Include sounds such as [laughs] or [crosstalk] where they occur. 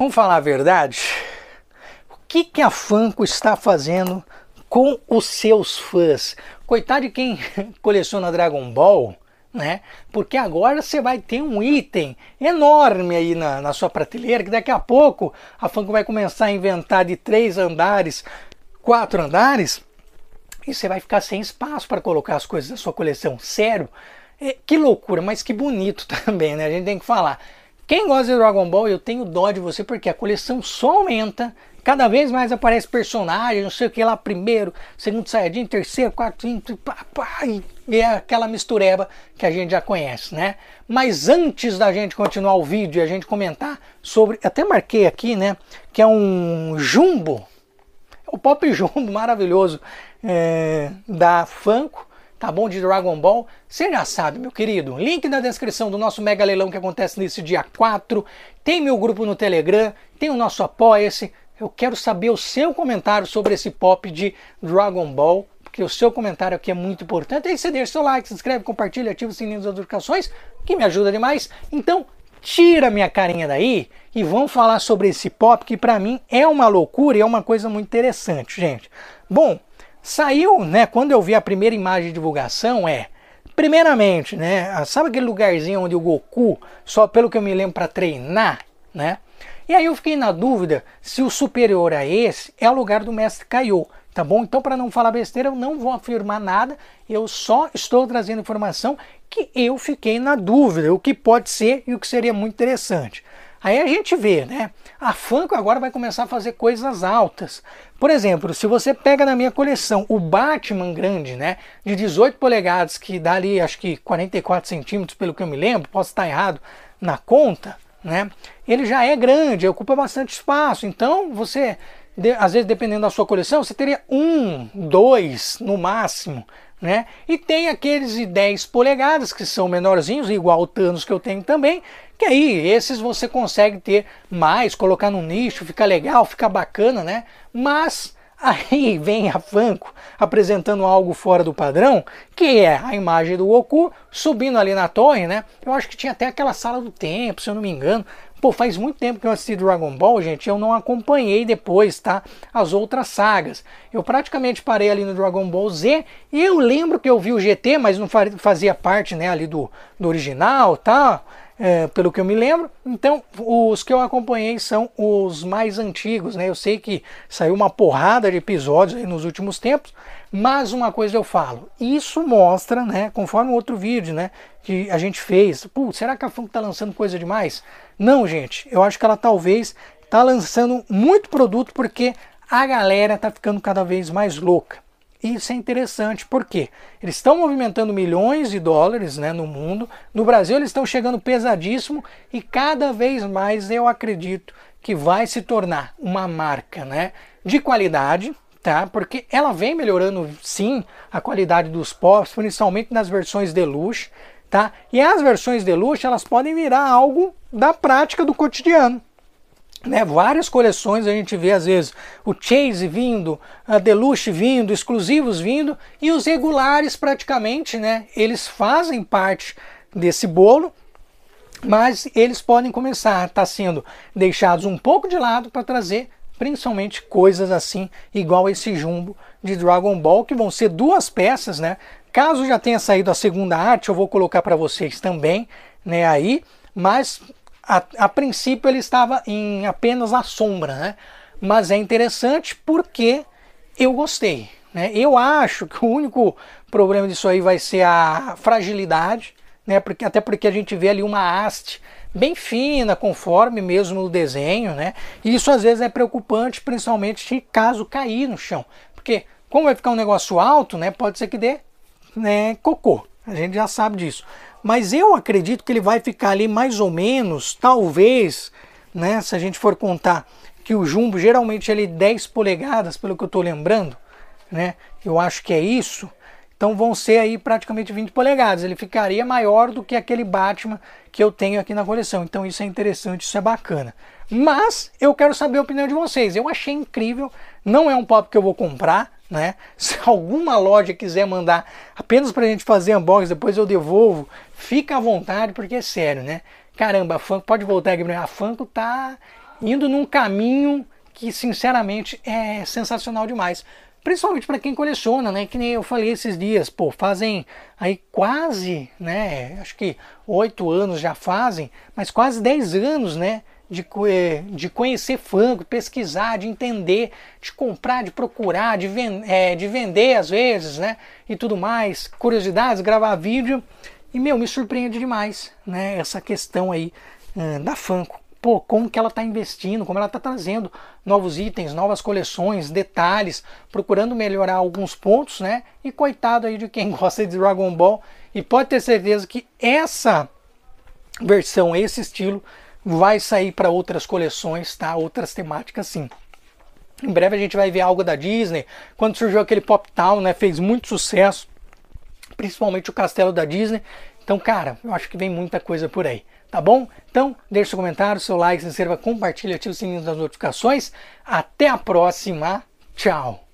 Vamos falar a verdade? O que, que a Funko está fazendo com os seus fãs? Coitado de quem [laughs] coleciona Dragon Ball, né? Porque agora você vai ter um item enorme aí na, na sua prateleira, que daqui a pouco a Funko vai começar a inventar de três andares, quatro andares, e você vai ficar sem espaço para colocar as coisas da sua coleção. Sério? É, que loucura, mas que bonito [laughs] também, né? A gente tem que falar. Quem gosta de Dragon Ball, eu tenho dó de você porque a coleção só aumenta. Cada vez mais aparece personagem, não sei o que lá, primeiro, segundo Saiyajin, terceiro, quarto, quinto, pá, e é aquela mistureba que a gente já conhece, né? Mas antes da gente continuar o vídeo e a gente comentar sobre, até marquei aqui, né, que é um jumbo, o pop jumbo [laughs] maravilhoso é, da Funko, tá bom? De Dragon Ball. Você já sabe, meu querido. Link na descrição do nosso mega leilão que acontece nesse dia 4. Tem meu grupo no Telegram, tem o nosso Apoia-se. Eu quero saber o seu comentário sobre esse pop de Dragon Ball, porque o seu comentário aqui é muito importante. Aí você deixa seu like, se inscreve, compartilha, ativa o sininho das notificações, que me ajuda demais. Então, tira minha carinha daí e vamos falar sobre esse pop que para mim é uma loucura e é uma coisa muito interessante, gente. Bom, Saiu, né, quando eu vi a primeira imagem de divulgação, é, primeiramente, né, sabe aquele lugarzinho onde o Goku, só pelo que eu me lembro, para treinar, né? E aí eu fiquei na dúvida se o superior a esse é o lugar do mestre Kaiô, tá bom? Então, para não falar besteira, eu não vou afirmar nada, eu só estou trazendo informação que eu fiquei na dúvida, o que pode ser e o que seria muito interessante. Aí a gente vê, né? A Funko agora vai começar a fazer coisas altas. Por exemplo, se você pega na minha coleção o Batman grande, né? De 18 polegadas, que dá ali acho que 44 centímetros, pelo que eu me lembro, posso estar errado na conta, né? Ele já é grande, ocupa bastante espaço. Então você, às vezes, dependendo da sua coleção, você teria um, dois no máximo. Né? E tem aqueles de 10 polegadas que são menorzinhos, igual o Thanos que eu tenho também, que aí esses você consegue ter mais, colocar no nicho, fica legal, fica bacana, né? Mas aí vem a Funko apresentando algo fora do padrão, que é a imagem do Goku subindo ali na torre, né? Eu acho que tinha até aquela sala do tempo, se eu não me engano, Pô, faz muito tempo que eu assisti Dragon Ball, gente, eu não acompanhei depois, tá? As outras sagas. Eu praticamente parei ali no Dragon Ball Z eu lembro que eu vi o GT, mas não fazia parte, né, ali do, do original, tá? É, pelo que eu me lembro. Então, os que eu acompanhei são os mais antigos, né? Eu sei que saiu uma porrada de episódios nos últimos tempos, mas uma coisa eu falo, isso mostra, né, conforme outro vídeo, né, que a gente fez, Pô, será que a Funko tá lançando coisa demais? Não, gente, eu acho que ela talvez tá lançando muito produto porque a galera tá ficando cada vez mais louca. Isso é interessante, porque eles estão movimentando milhões de dólares né, no mundo. No Brasil, eles estão chegando pesadíssimo e cada vez mais eu acredito que vai se tornar uma marca né, de qualidade, tá? Porque ela vem melhorando sim a qualidade dos pops, principalmente nas versões deluxe, tá? E as versões deluxe elas podem virar algo da prática do cotidiano. Né, várias coleções a gente vê às vezes o Chase vindo, a Deluxe vindo, exclusivos vindo e os regulares praticamente, né, eles fazem parte desse bolo, mas eles podem começar a estar tá sendo deixados um pouco de lado para trazer principalmente coisas assim, igual esse jumbo de Dragon Ball, que vão ser duas peças, né? Caso já tenha saído a segunda arte, eu vou colocar para vocês também, né, aí, mas a, a, princípio ele estava em apenas a sombra, né? Mas é interessante porque eu gostei, né? Eu acho que o único problema disso aí vai ser a fragilidade, né? Porque, até porque a gente vê ali uma haste bem fina, conforme mesmo o desenho, né? E isso às vezes é preocupante, principalmente caso cair no chão, porque como vai ficar um negócio alto, né? Pode ser que dê né, cocô. A gente já sabe disso. Mas eu acredito que ele vai ficar ali mais ou menos, talvez, né? Se a gente for contar que o jumbo geralmente ele é 10 polegadas, pelo que eu estou lembrando, né? Eu acho que é isso. Então vão ser aí praticamente 20 polegadas. Ele ficaria maior do que aquele Batman que eu tenho aqui na coleção. Então isso é interessante, isso é bacana. Mas eu quero saber a opinião de vocês. Eu achei incrível. Não é um pop que eu vou comprar, né? [laughs] Se alguma loja quiser mandar apenas para a gente fazer unboxing, depois eu devolvo, fica à vontade, porque é sério, né? Caramba, a Funko, pode voltar aqui, a Funko tá indo num caminho que sinceramente é sensacional demais. Principalmente para quem coleciona, né? Que nem eu falei esses dias, pô, fazem aí quase, né? Acho que oito anos já fazem, mas quase dez anos, né? De, de conhecer Funko, pesquisar, de entender, de comprar, de procurar, de, ven é, de vender às vezes, né? E tudo mais, curiosidades, gravar vídeo. E, meu, me surpreende demais, né? Essa questão aí uh, da Funko pô, como que ela está investindo, como ela está trazendo novos itens, novas coleções, detalhes, procurando melhorar alguns pontos, né? E coitado aí de quem [laughs] gosta de Dragon Ball e pode ter certeza que essa versão, esse estilo, vai sair para outras coleções, tá? Outras temáticas sim. Em breve a gente vai ver algo da Disney. Quando surgiu aquele Pop Town, né, fez muito sucesso, principalmente o castelo da Disney. Então, cara, eu acho que vem muita coisa por aí tá bom? Então, deixe seu comentário, seu like, se inscreva, compartilhe, ative o sininho das notificações. Até a próxima. Tchau!